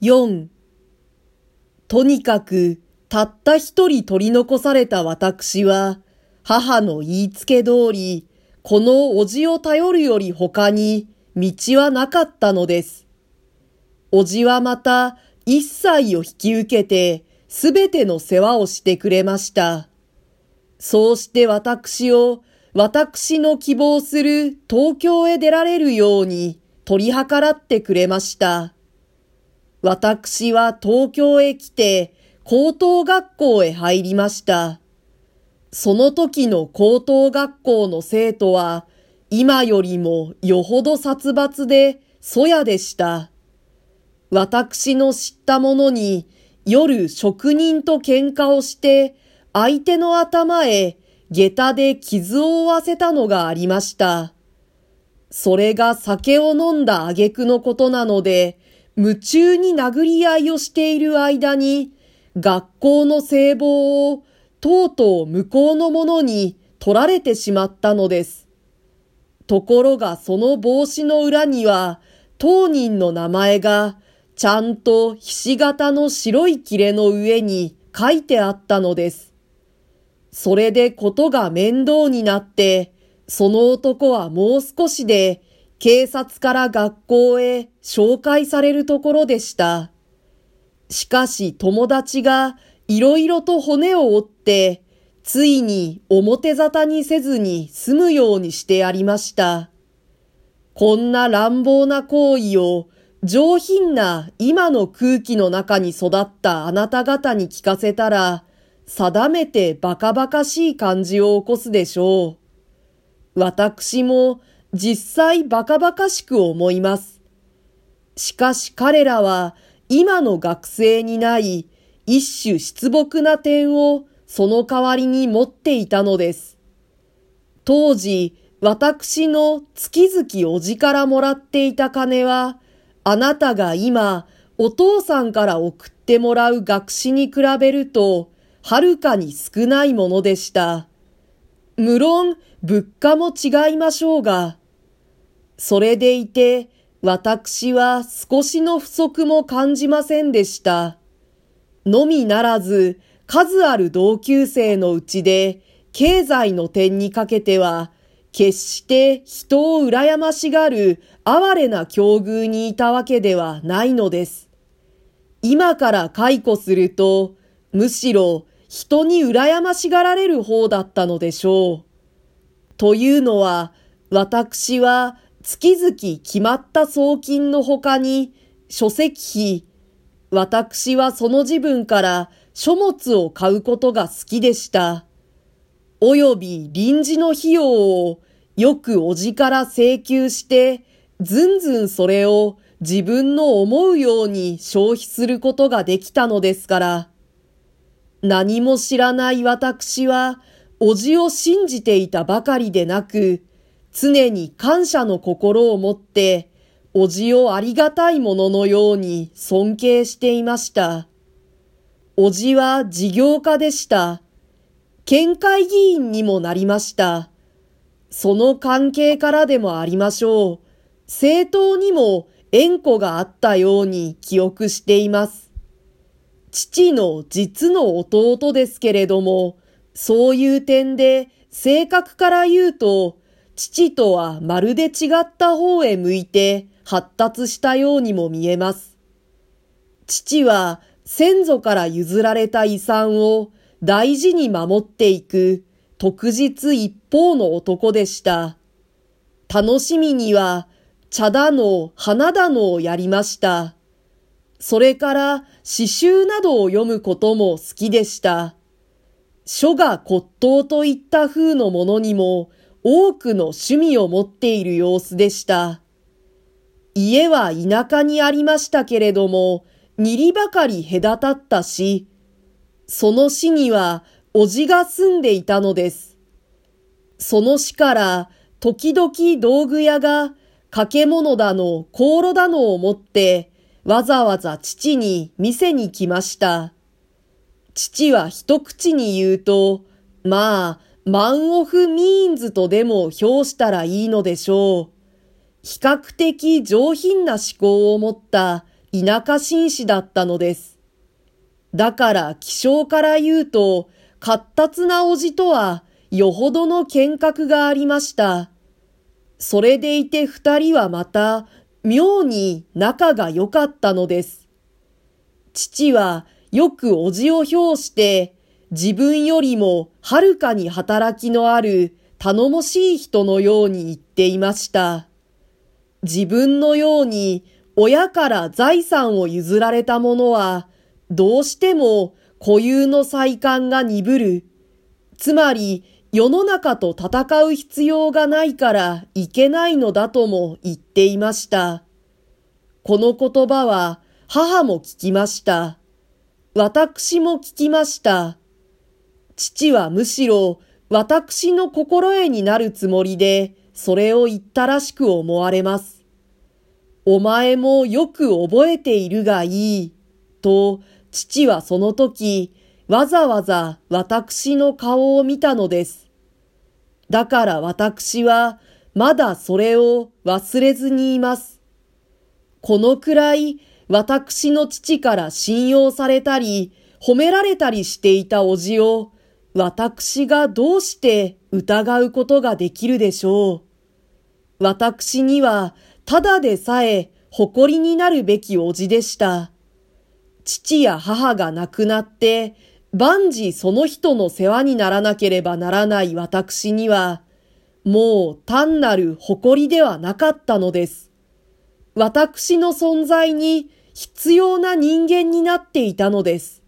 4とにかくたった一人取り残された私は母の言いつけ通りこのおじを頼るより他に道はなかったのです。おじはまた一切を引き受けてすべての世話をしてくれました。そうして私を私の希望する東京へ出られるように取り計らってくれました。私は東京へ来て高等学校へ入りました。その時の高等学校の生徒は今よりもよほど殺伐でそやでした。私の知ったものに夜職人と喧嘩をして相手の頭へ下駄で傷を負わせたのがありました。それが酒を飲んだ挙句のことなので、夢中に殴り合いをしている間に、学校の聖望をとうとう向こうの者に取られてしまったのです。ところがその帽子の裏には、当人の名前がちゃんとひし形の白い切れの上に書いてあったのです。それでことが面倒になって、その男はもう少しで警察から学校へ紹介されるところでした。しかし友達がいろいろと骨を折って、ついに表沙汰にせずに済むようにしてやりました。こんな乱暴な行為を上品な今の空気の中に育ったあなた方に聞かせたら、定めてバカバカしい感じを起こすでしょう。私も実際バカバカしく思います。しかし彼らは今の学生にない一種失木な点をその代わりに持っていたのです。当時、私の月々おじからもらっていた金は、あなたが今、お父さんから送ってもらう学士に比べると、はるかに少ないものでした。無論、物価も違いましょうが、それでいて、私は少しの不足も感じませんでした。のみならず、数ある同級生のうちで、経済の点にかけては、決して人を羨ましがる哀れな境遇にいたわけではないのです。今から解雇すると、むしろ人に羨ましがられる方だったのでしょう。というのは、私は月々決まった送金の他に、書籍費、私はその自分から書物を買うことが好きでした。および臨時の費用をよくおじから請求して、ずんずんそれを自分の思うように消費することができたのですから。何も知らない私は、おじを信じていたばかりでなく、常に感謝の心を持って、おじをありがたいもののように尊敬していました。おじは事業家でした。県会議員にもなりました。その関係からでもありましょう。政党にも縁故があったように記憶しています。父の実の弟ですけれども、そういう点で性格から言うと父とはまるで違った方へ向いて発達したようにも見えます。父は先祖から譲られた遺産を大事に守っていく特実一方の男でした。楽しみには茶だの花だのをやりました。それから詩集などを読むことも好きでした。書が骨董といった風のものにも多くの趣味を持っている様子でした。家は田舎にありましたけれども、二里ばかり隔たったし、その市にはおじが住んでいたのです。その市から時々道具屋が掛物だの、香炉だのを持ってわざわざ父に店に来ました。父は一口に言うと、まあ、マンオフミーンズとでも評したらいいのでしょう。比較的上品な思考を持った田舎紳士だったのです。だから気象から言うと、活達なおじとはよほどの見学がありました。それでいて二人はまた妙に仲が良かったのです。父はよくおじを評して自分よりもはるかに働きのある頼もしい人のように言っていました。自分のように親から財産を譲られた者は、どうしても固有の再感が鈍る。つまり、世の中と戦う必要がないからいけないのだとも言っていました。この言葉は母も聞きました。私も聞きました。父はむしろ私の心得になるつもりで、それを言ったらしく思われます。お前もよく覚えているがいい。と、父はその時、わざわざ私の顔を見たのです。だから私は、まだそれを忘れずにいます。このくらい、私の父から信用されたり、褒められたりしていたおじを、私がどうして疑うことができるでしょう。私にはただでさえ誇りになるべきおじでした。父や母が亡くなって万事その人の世話にならなければならない私にはもう単なる誇りではなかったのです。私の存在に必要な人間になっていたのです。